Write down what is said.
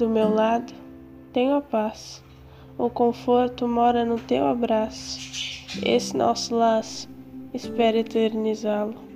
do meu lado, tenho a paz. O conforto mora no teu abraço. Esse nosso laço, espero eternizá-lo.